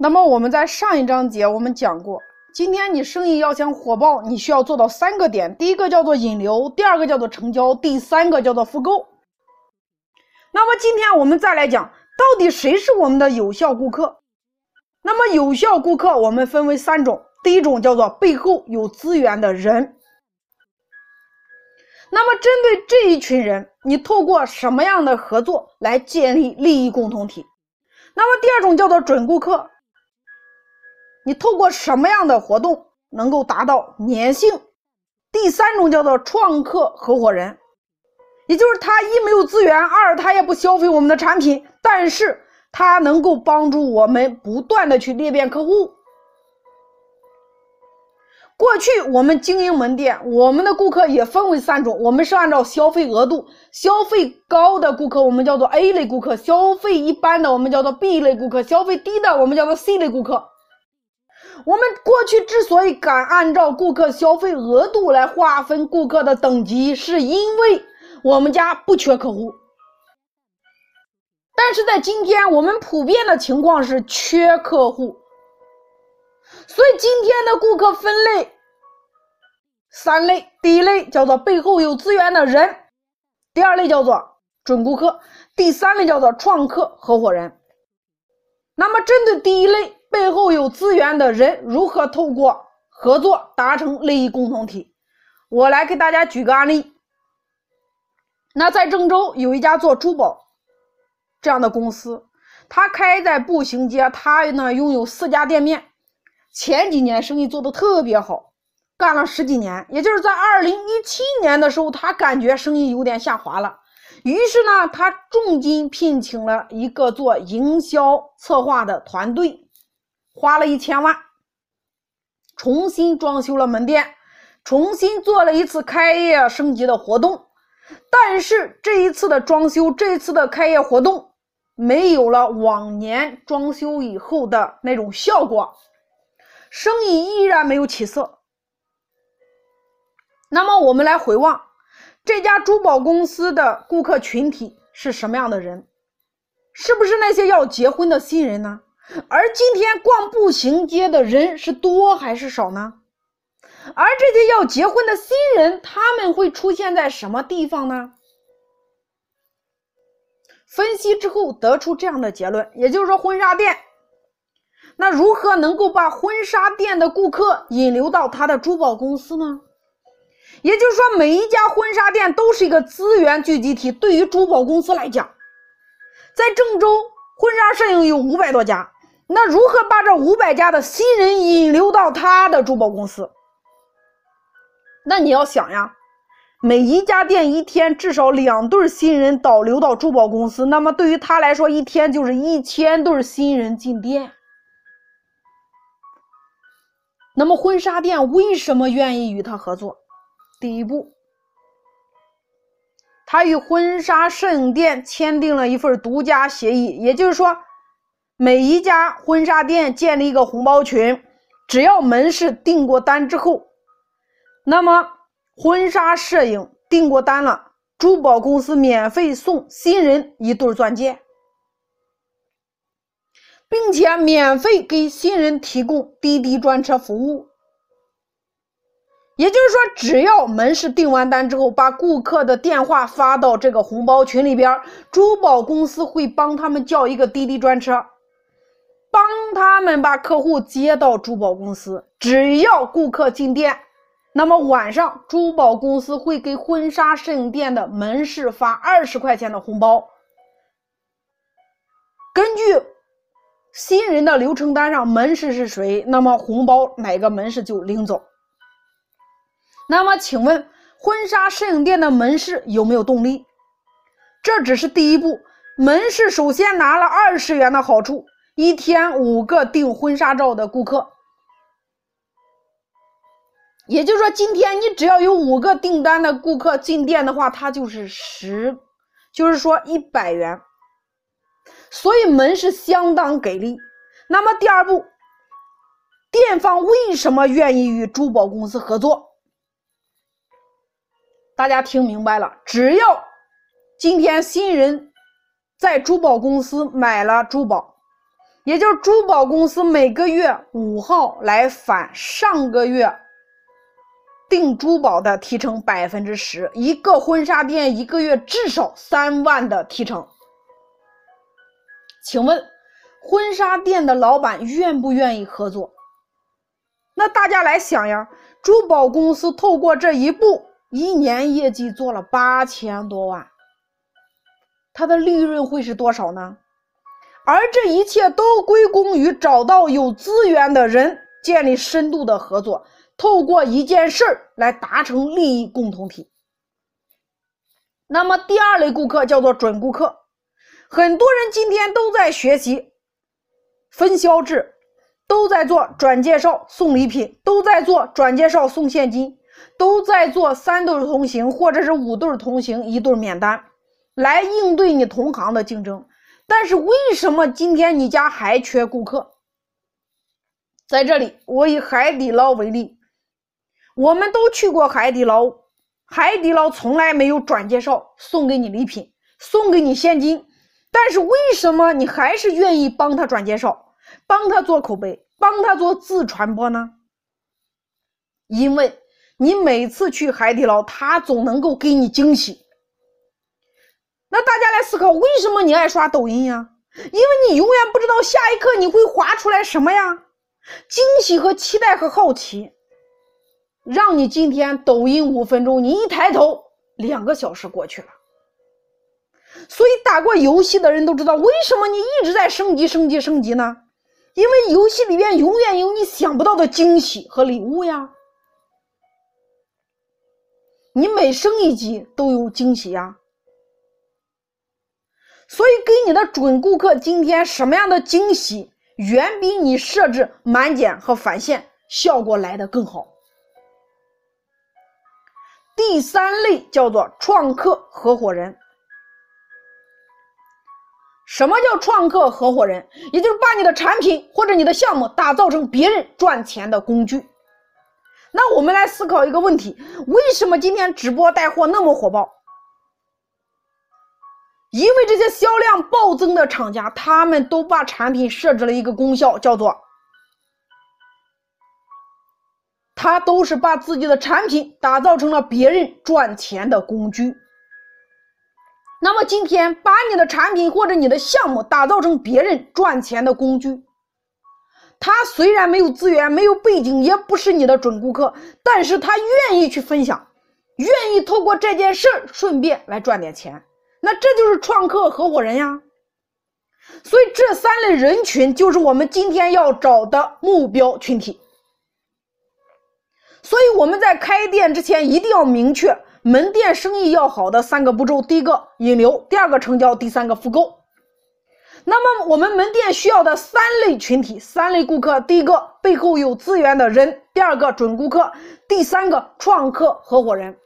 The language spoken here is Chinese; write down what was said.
那么我们在上一章节我们讲过，今天你生意要想火爆，你需要做到三个点：第一个叫做引流，第二个叫做成交，第三个叫做复购。那么今天我们再来讲，到底谁是我们的有效顾客？那么有效顾客我们分为三种，第一种叫做背后有资源的人。那么，针对这一群人，你透过什么样的合作来建立利益共同体？那么，第二种叫做准顾客，你透过什么样的活动能够达到粘性？第三种叫做创客合伙人，也就是他一没有资源，二他也不消费我们的产品，但是他能够帮助我们不断的去裂变客户。过去我们经营门店，我们的顾客也分为三种，我们是按照消费额度，消费高的顾客我们叫做 A 类顾客，消费一般的我们叫做 B 类顾客，消费低的我们叫做 C 类顾客。我们过去之所以敢按照顾客消费额度来划分顾客的等级，是因为我们家不缺客户。但是在今天，我们普遍的情况是缺客户。所以今天的顾客分类三类：第一类叫做背后有资源的人，第二类叫做准顾客，第三类叫做创客合伙人。那么，针对第一类背后有资源的人，如何透过合作达成利益共同体？我来给大家举个案例。那在郑州有一家做珠宝这样的公司，他开在步行街，他呢拥有四家店面。前几年生意做得特别好，干了十几年，也就是在二零一七年的时候，他感觉生意有点下滑了，于是呢，他重金聘请了一个做营销策划的团队，花了一千万，重新装修了门店，重新做了一次开业升级的活动，但是这一次的装修，这一次的开业活动，没有了往年装修以后的那种效果。生意依然没有起色。那么，我们来回望这家珠宝公司的顾客群体是什么样的人？是不是那些要结婚的新人呢？而今天逛步行街的人是多还是少呢？而这些要结婚的新人，他们会出现在什么地方呢？分析之后得出这样的结论，也就是说，婚纱店。那如何能够把婚纱店的顾客引流到他的珠宝公司呢？也就是说，每一家婚纱店都是一个资源聚集体。对于珠宝公司来讲，在郑州婚纱摄影有五百多家，那如何把这五百家的新人引流到他的珠宝公司？那你要想呀，每一家店一天至少两对新人导流到珠宝公司，那么对于他来说，一天就是一千对新人进店。那么婚纱店为什么愿意与他合作？第一步，他与婚纱摄影店签订了一份独家协议，也就是说，每一家婚纱店建立一个红包群，只要门市订过单之后，那么婚纱摄影订过单了，珠宝公司免费送新人一对钻戒。并且免费给新人提供滴滴专车服务，也就是说，只要门市订完单之后，把顾客的电话发到这个红包群里边，珠宝公司会帮他们叫一个滴滴专车，帮他们把客户接到珠宝公司。只要顾客进店，那么晚上珠宝公司会给婚纱摄影店的门市发二十块钱的红包，根据。新人的流程单上门市是谁？那么红包哪个门市就领走。那么请问婚纱摄影店的门市有没有动力？这只是第一步，门市首先拿了二十元的好处，一天五个订婚纱照的顾客，也就是说，今天你只要有五个订单的顾客进店的话，它就是十，就是说一百元。所以门市相当给力。那么第二步，店方为什么愿意与珠宝公司合作？大家听明白了？只要今天新人在珠宝公司买了珠宝，也就是珠宝公司每个月五号来返上个月订珠宝的提成百分之十，一个婚纱店一个月至少三万的提成。请问，婚纱店的老板愿不愿意合作？那大家来想呀，珠宝公司透过这一步，一年业绩做了八千多万，它的利润会是多少呢？而这一切都归功于找到有资源的人，建立深度的合作，透过一件事儿来达成利益共同体。那么第二类顾客叫做准顾客，很多人今天都在学习分销制，都在做转介绍送礼品，都在做转介绍送现金，都在做三对同行或者是五对同行一对免单，来应对你同行的竞争。但是为什么今天你家还缺顾客？在这里，我以海底捞为例，我们都去过海底捞，海底捞从来没有转介绍送给你礼品，送给你现金。但是为什么你还是愿意帮他转介绍，帮他做口碑，帮他做自传播呢？因为你每次去海底捞，他总能够给你惊喜。那大家来思考，为什么你爱刷抖音呀？因为你永远不知道下一刻你会划出来什么呀？惊喜和期待和好奇，让你今天抖音五分钟，你一抬头，两个小时过去了。所以打过游戏的人都知道，为什么你一直在升级、升级、升级呢？因为游戏里面永远有你想不到的惊喜和礼物呀。你每升一级都有惊喜呀。所以，给你的准顾客今天什么样的惊喜，远比你设置满减和返现效果来的更好。第三类叫做创客合伙人。什么叫创客合伙人？也就是把你的产品或者你的项目打造成别人赚钱的工具。那我们来思考一个问题：为什么今天直播带货那么火爆？因为这些销量暴增的厂家，他们都把产品设置了一个功效，叫做他都是把自己的产品打造成了别人赚钱的工具。那么今天把你的产品或者你的项目打造成别人赚钱的工具，他虽然没有资源、没有背景，也不是你的准顾客，但是他愿意去分享，愿意透过这件事儿顺便来赚点钱。那这就是创客合伙人呀，所以这三类人群就是我们今天要找的目标群体。所以我们在开店之前一定要明确门店生意要好的三个步骤：第一个引流，第二个成交，第三个复购。那么我们门店需要的三类群体、三类顾客：第一个背后有资源的人，第二个准顾客，第三个创客合伙人。